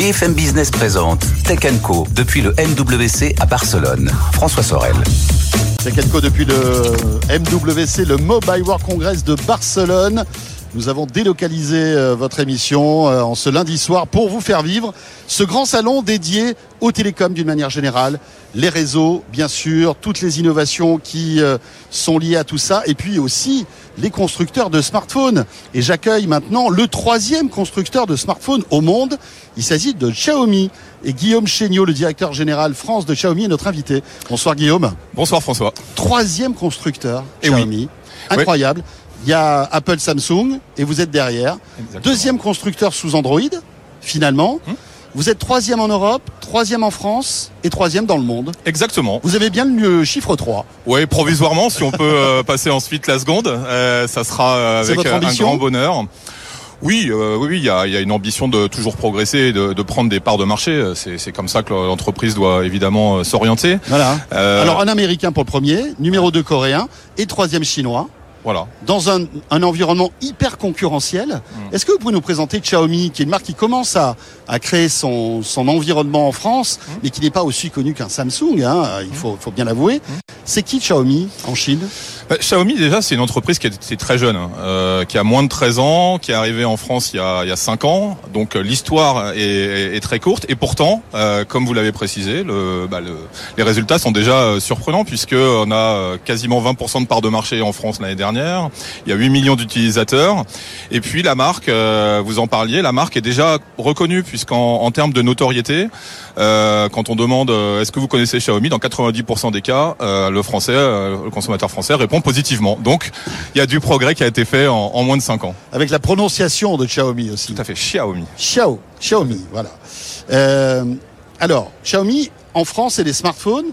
BFM Business présente Tech Co depuis le MWC à Barcelone. François Sorel. Tech Co depuis le MWC, le Mobile World Congress de Barcelone. Nous avons délocalisé euh, votre émission euh, en ce lundi soir pour vous faire vivre ce grand salon dédié aux télécoms d'une manière générale, les réseaux bien sûr, toutes les innovations qui euh, sont liées à tout ça, et puis aussi les constructeurs de smartphones. Et j'accueille maintenant le troisième constructeur de smartphones au monde. Il s'agit de Xiaomi. Et Guillaume Chéniaud, le directeur général France de Xiaomi, est notre invité. Bonsoir Guillaume. Bonsoir François. Troisième constructeur Eh oui. Xiaomi. Incroyable. Il y a Apple Samsung et vous êtes derrière. Exactement. Deuxième constructeur sous Android, finalement. Hum. Vous êtes troisième en Europe, troisième en France et troisième dans le monde. Exactement. Vous avez bien le chiffre 3. Oui, provisoirement, si on peut euh, passer ensuite la seconde, euh, ça sera euh, avec votre un grand bonheur. Oui, euh, oui, il y a, il y a une ambition de toujours progresser, et de, de prendre des parts de marché. C'est comme ça que l'entreprise doit évidemment s'orienter. Voilà. Alors un américain pour le premier, numéro 2 coréen et troisième chinois. Voilà. dans un, un environnement hyper concurrentiel. Mm. Est-ce que vous pouvez nous présenter Xiaomi, qui est une marque qui commence à, à créer son, son environnement en France, Mm. mais qui n'est pas aussi connu qu'un Samsung, hein, il faut, faut bien l'avouer. Mm. C'est qui Xiaomi en Chine? Bah, Xiaomi déjà c'est une entreprise qui est, très jeune, hein, euh, qui a moins de 13 ans, qui est arrivée en France il y a, il y a 5 ans. Donc euh, l'histoire est, est- est très courte et pourtant, euh, comme vous l'avez précisé, le, bah, le- les résultats sont déjà euh, surprenants puisque on a euh, quasiment 20% de part de marché en France l'année dernière. Il y a 8 millions d'utilisateurs et puis la marque, euh, vous en parliez, la marque est déjà reconnue puisqu'en en termes de notoriété, euh, quand on demande euh, est-ce que vous connaissez Xiaomi, dans 90% des cas, euh, le français, euh, le consommateur français répond positivement. Donc, il y a du progrès qui a été fait en, en moins de 5 ans. Avec la prononciation de Xiaomi aussi. Tout à fait, Xiaomi. Xiao, Xiaomi, voilà. Euh, alors, Xiaomi, en France, c'est les smartphones,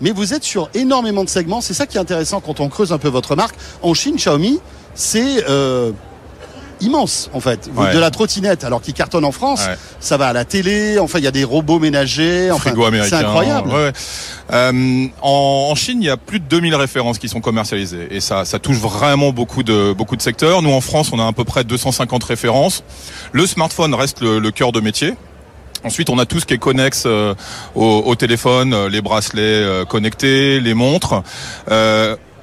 mais vous êtes sur énormément de segments. C'est ça qui est intéressant quand on creuse un peu votre marque. En Chine, Xiaomi, c'est euh, immense, en fait. Ouais. De la trottinette, alors qui cartonne en France, Ouais. ça va à la télé, enfin, il y a des robots ménagers, enfin, c'est incroyable. Ouais. Euh, en, en Chine, il y a plus de 2000 références qui sont commercialisées et ça, ça touche vraiment beaucoup de beaucoup de secteurs. Nous, en France, on a à peu près 250 références. Le smartphone reste le, le cœur de métier. Ensuite, on a tout ce qui est connexe euh, au, au téléphone, euh, les bracelets euh, connectés, les montres.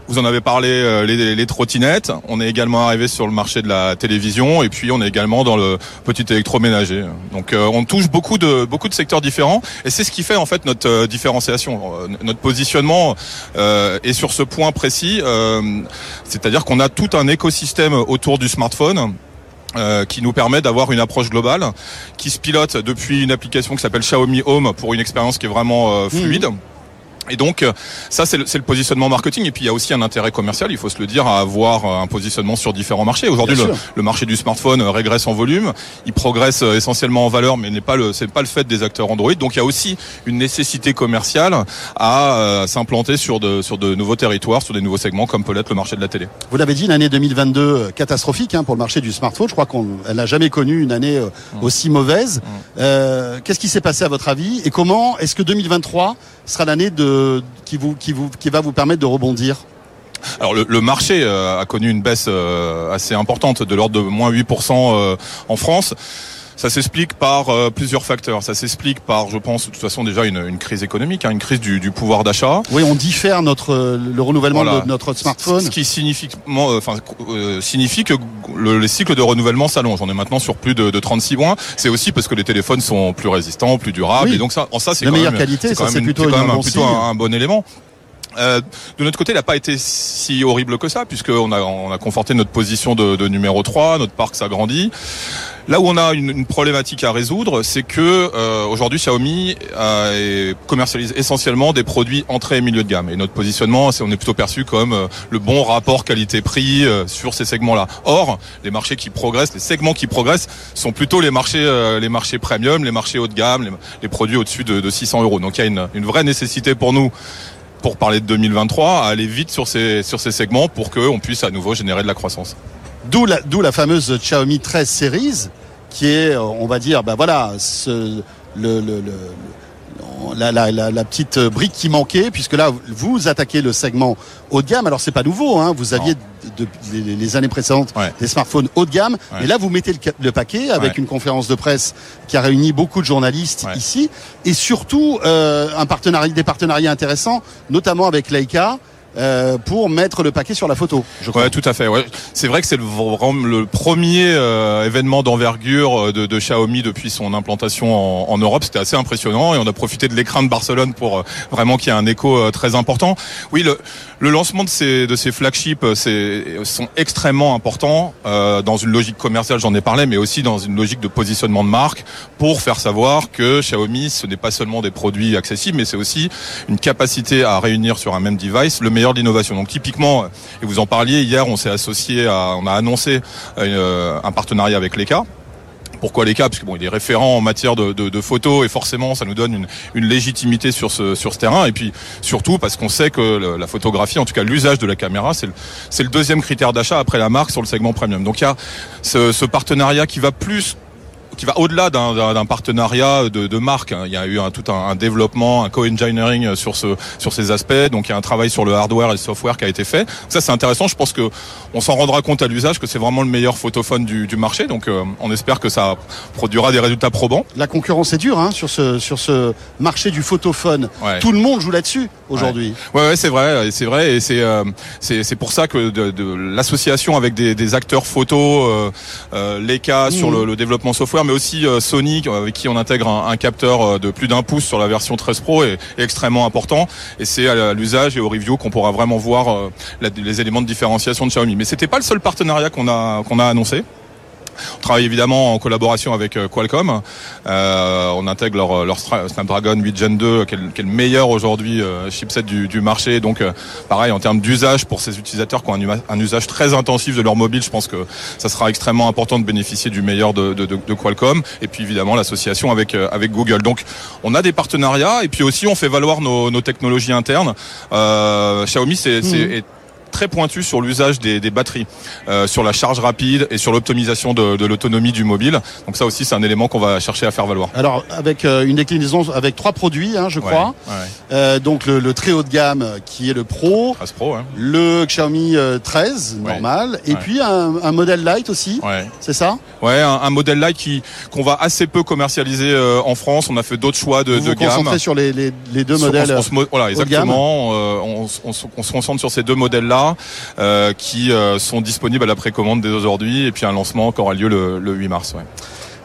Euh, vous en avez parlé, euh, les, les trottinettes. On est également arrivé sur le marché de la télévision et puis on est également dans le petit électroménager. Donc euh, on touche beaucoup de beaucoup de secteurs différents et c'est ce qui fait en fait notre euh, différenciation, Euh, notre positionnement euh, est sur ce point précis. euh, C'est-à-dire qu'on a tout un écosystème autour du smartphone. euh, qui nous permet d'avoir une approche globale, qui se pilote depuis une application qui s'appelle Xiaomi Home pour une expérience qui est vraiment euh, fluide. Et donc euh, ça c'est le, le positionnement marketing et puis il y a aussi un intérêt commercial, il faut se le dire, à avoir euh, un positionnement sur différents marchés. Aujourd'hui le, marché du smartphone euh, régresse en volume, il progresse essentiellement en valeur mais n'est pas le c'est pas le fait des acteurs Android. Donc il y a aussi une nécessité commerciale à s'implanter sur de sur de nouveaux territoires, sur des nouveaux segments comme peut l'être le marché de la télé. Vous l'avez dit, une année 2022 euh, catastrophique hein, pour le marché du smartphone. Je crois qu'elle n'a jamais connu une année euh, aussi mauvaise. Euh, Qu'est-ce qui s'est passé à votre avis? Et comment est-ce que 2023 sera l'année qui va vous permettre de rebondir Alors le, le marché euh, a connu une baisse euh, assez importante, de l'ordre de moins 8% euh, en France. Ça s'explique par euh, plusieurs facteurs. Ça s'explique par, je pense, de toute façon déjà une, une crise économique, hein, une crise du, du pouvoir d'achat. Oui, on diffère notre euh, le renouvellement Voilà. de notre smartphone. Ce qui signifie, euh, enfin, euh, signifie que le, les cycles de renouvellement s'allongent. On est maintenant sur plus de, de 36 mois. C'est aussi parce que les téléphones sont plus résistants, plus durables. Oui. Et donc ça, en ça, c'est quand meilleure même, qualité, ça, c'est plutôt quand un bon plutôt un bon élément. Euh, de notre côté, il n'a pas été si horrible que ça, puisqu'on a, on a conforté notre position de, de numéro 3, notre parc s'agrandit. Là où on a une, une problématique à résoudre, c'est que euh, aujourd'hui Xiaomi euh, commercialise essentiellement des produits entrée et milieu de gamme. Et notre positionnement, c'est on est plutôt perçu comme euh, le bon rapport qualité-prix euh, sur ces segments-là. Or, les marchés qui progressent, les segments qui progressent, sont plutôt les marchés, euh, les marchés premium, les marchés haut de gamme, les, les produits au-dessus de, de 600 euros. Donc il y a une, une vraie nécessité pour nous pour parler de 2023, à aller vite sur ces, sur ces segments pour qu'on puisse à nouveau générer de la croissance. D'où la, d'où la fameuse Xiaomi 13 Series, qui est, euh, on va dire, bah voilà, ce, le, le, le- la, la, la, la petite brique qui manquait, puisque là, vous attaquez le segment haut de gamme. Alors c'est pas nouveau, hein, vous aviez de, les, les années précédentes Ouais. des smartphones haut de gamme, Ouais. mais là vous mettez le, paquet avec Ouais. une conférence de presse qui a réuni beaucoup de journalistes ici, et surtout euh, un partenariat, des partenariats intéressants, notamment avec Leica. Euh, pour mettre le paquet sur la photo, je crois. Ouais, tout à fait. Ouais. C'est vrai que c'est le, le premier euh, événement d'envergure euh, de, de Xiaomi depuis son implantation en, en Europe. C'était assez impressionnant et on a profité de l'écran de Barcelone pour euh, vraiment qu'il y ait un écho euh, très important. Oui, le, le lancement de ces, de ces flagships sont extrêmement importants dans une logique commerciale, j'en ai parlé, mais aussi dans une logique de positionnement de marque pour faire savoir que Xiaomi, ce n'est pas seulement des produits accessibles, mais c'est aussi une capacité à réunir sur un même device le meilleur. Donc typiquement, et vous en parliez hier, on s'est associé à, on a annoncé euh, un partenariat avec Leica. Pourquoi Leica Parce que bon, il est référent en matière de, photos et forcément, ça nous donne une, légitimité sur ce sur ce terrain. Et puis surtout parce qu'on sait que la photographie, en tout cas l'usage de la caméra, c'est le le deuxième critère d'achat après la marque sur le segment premium. Donc il y a ce partenariat qui va plus qui va au-delà d'un- partenariat de, de marque. hein. Il y a eu un, tout un, un développement, un co-engineering sur ce sur ces aspects. Donc il y a un travail sur le hardware et le software qui a été fait. Ça c'est intéressant. Je pense que on s'en rendra compte à l'usage que c'est vraiment le meilleur photophone du, du marché. Donc euh, on espère que ça produira des résultats probants. La concurrence est dure hein, sur ce sur ce marché du photophone. Ouais. Tout le monde joue là-dessus aujourd'hui. Ouais, ouais c'est vrai, et c'est vrai, et c'est euh, c'est pour ça que de, de l'association avec des, des acteurs photo, euh, euh, Leica sur le, le développement software, mais aussi euh, Sony avec qui on intègre un, un capteur euh, de plus d'un pouce sur la version 13 Pro est, est extrêmement important. Et c'est à l'usage et au review qu'on pourra vraiment voir euh, la- les éléments de différenciation de Xiaomi. Mais c'était pas le seul partenariat qu'on a qu'on a annoncé. On travaille évidemment en collaboration avec euh, Qualcomm. Euh, on intègre leur, leur Stra- Snapdragon 8 Gen 2, qui est le, qui est le meilleur aujourd'hui euh, chipset du, du marché. Donc, euh, pareil, en termes d'usage pour ces utilisateurs qui ont un, usage très intensif de leur mobile, je pense que ça sera extrêmement important de bénéficier du meilleur de, de, de- de Qualcomm. Et puis, évidemment, l'association avec, euh, avec Google. Donc, on a des partenariats et puis aussi, on fait valoir nos, nos technologies internes. Euh, Xiaomi, c'est est très pointu sur l'usage des, des batteries, euh, sur la charge rapide et sur l'optimisation de, de l'autonomie du mobile. Donc ça aussi, c'est un élément qu'on va chercher à faire valoir. Alors avec euh, une déclinaison avec trois produits, hein, je crois. Ouais, ouais. Euh, donc le, le très haut de gamme qui est le Pro, 13 Pro, hein. le Xiaomi euh, 13 Ouais. normal, et Ouais. puis un, un modèle light aussi. Ouais. C'est ça? Ouais, un, un modèle là qui qu'on va assez peu commercialiser en France. On a fait d'autres choix de, Vous de vous gamme. concentrez sur les, les, les deux Sur- modèles. on se- on se mo- voilà, haut de gamme? exactement. On, se- on se concentre sur ces deux modèles-là euh, qui euh, sont disponibles à la précommande dès aujourd'hui et puis un lancement qui aura lieu le, le 8 mars.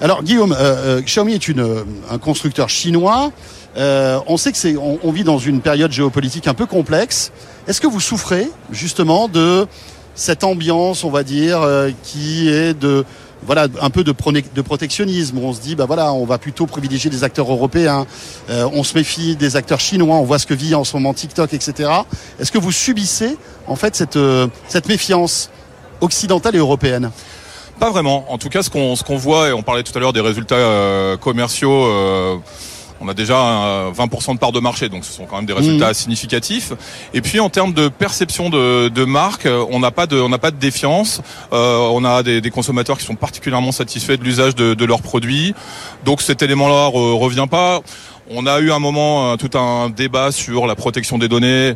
Alors Guillaume, euh, Xiaomi est une, un constructeur chinois. On sait que c'est, on, vit dans une période géopolitique un peu complexe. Est-ce que vous souffrez justement de cette ambiance, on va dire, qui est de voilà un peu de, de protectionnisme où on se dit bah voilà on va plutôt privilégier des acteurs européens. Euh, on se méfie des acteurs chinois on voit ce que vit en ce moment TikTok etc est-ce que vous subissez en fait cette euh, cette méfiance occidentale et européenne? Pas vraiment. En tout cas, ce qu'on ce qu'on voit, et on parlait tout à l'heure des résultats euh, commerciaux, euh, on a déjà euh, 20% de part de marché, donc ce sont quand même des résultats significatifs. Et puis en termes de perception de, de marque, euh, on n'a pas de on n'a pas de défiance. Euh, on a des, des consommateurs qui sont particulièrement satisfaits de l'usage de, de leurs produits. Donc cet élément-là re- revient pas. On a eu un moment euh, tout un débat sur la protection des données.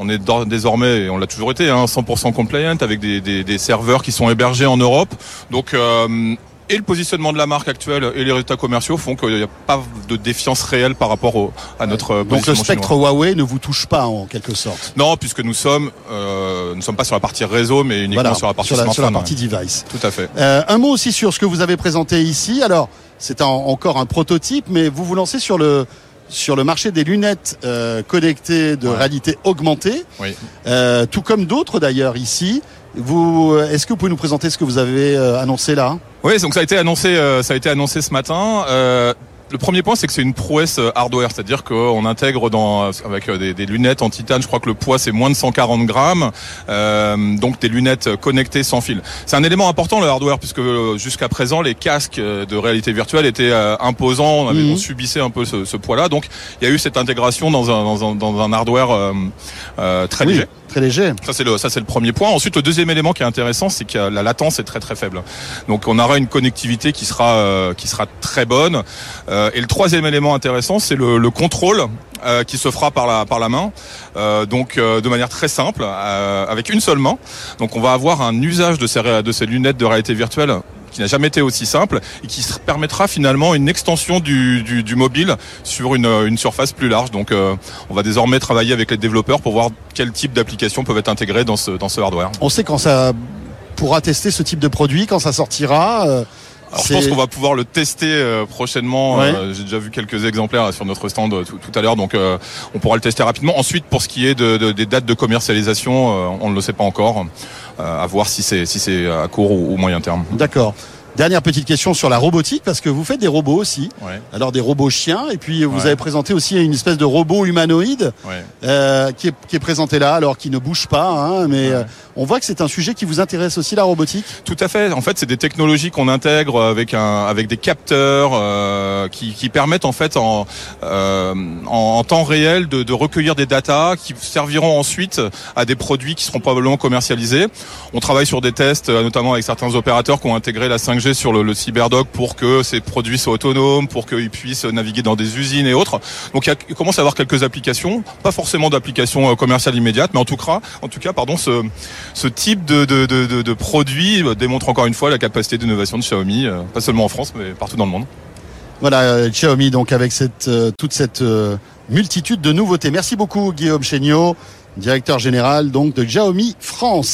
On est désormais, et on l'a toujours été, hein, 100% compliant avec des, des, des serveurs qui sont hébergés en Europe. Donc, euh, et le positionnement de la marque actuelle et les résultats commerciaux font qu'il n'y a pas de défiance réelle par rapport au, à notre euh, donc le spectre chinois. Huawei ne vous touche pas en quelque sorte Non, puisque nous sommes, euh, nous sommes pas sur la partie réseau, mais uniquement Voilà, sur la partie sur la, sur la partie ouais. device. Tout à fait. Euh, un mot aussi sur ce que vous avez présenté ici. Alors, c'est encore un prototype, mais vous vous lancez sur le sur le marché des lunettes euh, connectées de Ouais. réalité augmentée, Oui. euh, tout comme d'autres d'ailleurs ici. Vous, est-ce que vous pouvez nous présenter ce que vous avez euh, annoncé là? Oui, donc ça a été annoncé, euh, ça a été annoncé ce matin. Euh, le premier point, c'est que c'est une prouesse euh, hardware, c'est-à-dire qu'on intègre dans avec euh, des, des lunettes en titane. Je crois que le poids c'est moins de 140 grammes, euh, donc des lunettes connectées sans fil. C'est un élément important le hardware puisque euh, jusqu'à présent les casques euh, de réalité virtuelle étaient euh, imposants, on, avait, Mhm. on subissait un peu ce, ce poids-là. Donc il y a eu cette intégration dans un dans un, dans un hardware euh, euh, très Oui, léger. très léger. Ça c'est le ça c'est le premier point. Ensuite le deuxième élément qui est intéressant c'est que la latence est très très faible. Donc on aura une connectivité qui sera euh, qui sera très bonne. Euh, et le troisième élément intéressant, c'est le, le, contrôle euh, qui se fera par la par la main, euh, donc de manière très simple, avec une seule main. Donc on va avoir un usage de ces de ces lunettes de réalité virtuelle qui n'a jamais été aussi simple et qui permettra finalement une extension du, du, mobile sur une, une, surface plus large. Donc euh, on va désormais travailler avec les développeurs pour voir quel type d'applications peuvent être intégrées dans ce, dans ce hardware. On sait quand ça pourra tester ce type de produit, quand ça sortira euh, alors je pense qu'on va pouvoir le tester euh, prochainement. Euh, j'ai déjà vu quelques exemplaires sur notre stand tout, tout à l'heure, donc on pourra le tester rapidement. Ensuite, pour ce qui est de, de, des dates de commercialisation, on ne le sait pas encore. à voir si c'est si c'est à court ou, ou moyen terme. D'accord. Dernière petite question sur la robotique, parce que vous faites des robots aussi. Ouais. Alors des robots chiens, et puis vous ouais. avez présenté aussi une espèce de robot humanoïde ouais. euh, qui, est, qui, est, présenté là, alors qui ne bouge pas, hein, mais euh, on voit que c'est un sujet qui vous intéresse aussi, la robotique. Tout à fait. En fait, c'est des technologies qu'on intègre avec un, avec des capteurs euh, qui, qui, permettent en fait en, euh, en, en, temps réel de, de recueillir des datas qui serviront ensuite à des produits qui seront probablement commercialisés. On travaille sur des tests, notamment avec certains opérateurs qui ont intégré la 5G sur le, le cyberdoc pour que ces produits soient autonomes, pour qu'ils puissent naviguer dans des usines et autres. Donc il, commence à avoir quelques applications, pas forcément d'applications commerciales immédiates, mais en tout cas, en tout cas, pardon, ce, ce type de, de, de, produit démontre encore une fois la capacité d'innovation de Xiaomi, pas seulement en France, mais partout dans le monde. Voilà, Xiaomi, donc avec cette, toute cette multitude de nouveautés. Merci beaucoup, Guillaume Chéniaud, directeur général donc de Xiaomi France.